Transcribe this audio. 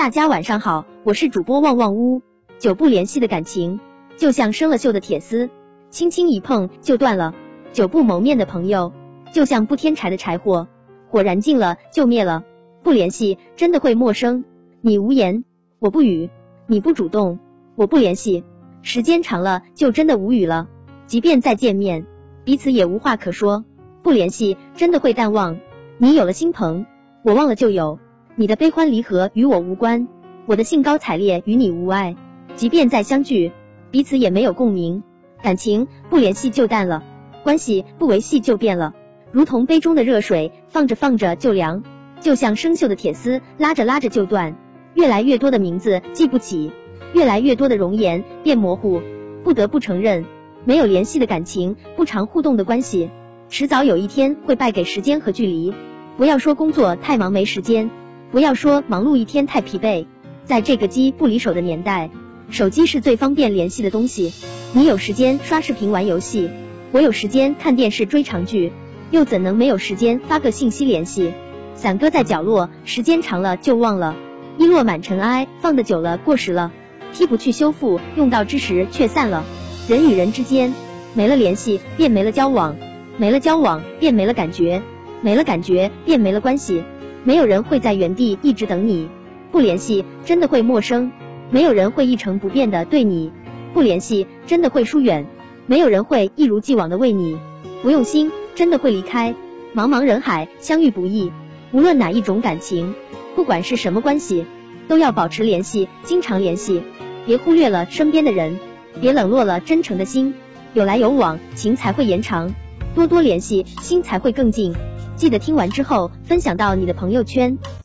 大家晚上好，我是主播旺旺屋。久不联系的感情，就像生了锈的铁丝，轻轻一碰就断了；久不谋面的朋友，就像不添柴的柴火，火燃尽了就灭了。不联系真的会陌生，你无言，我不语；你不主动，我不联系。时间长了，就真的无语了。即便再见面，彼此也无话可说。不联系真的会淡忘，你有了新朋，我忘了旧友。你的悲欢离合与我无关，我的兴高采烈与你无碍。即便再相聚，彼此也没有共鸣。感情不联系就淡了，关系不维系就变了。如同杯中的热水，放着放着就凉；就像生锈的铁丝，拉着拉着就断。越来越多的名字记不起，越来越多的容颜变模糊。不得不承认，没有联系的感情，不常互动的关系，迟早有一天会败给时间和距离。不要说工作太忙没时间。不要说忙碌一天太疲惫，在这个机不离手的年代，手机是最方便联系的东西。你有时间刷视频玩游戏，我有时间看电视追长剧，又怎能没有时间发个信息联系？散搁在角落，时间长了就忘了；一落满尘埃，放的久了过时了。踢不去修复，用到之时却散了。人与人之间没了联系，便没了交往；没了交往，便没了感觉；没了感觉，便没了关系。没有人会在原地一直等你，不联系真的会陌生；没有人会一成不变的对你，不联系真的会疏远；没有人会一如既往的为你，不用心真的会离开。茫茫人海，相遇不易，无论哪一种感情，不管是什么关系，都要保持联系，经常联系，别忽略了身边的人，别冷落了真诚的心。有来有往，情才会延长；多多联系，心才会更近。记得听完之后分享到你的朋友圈。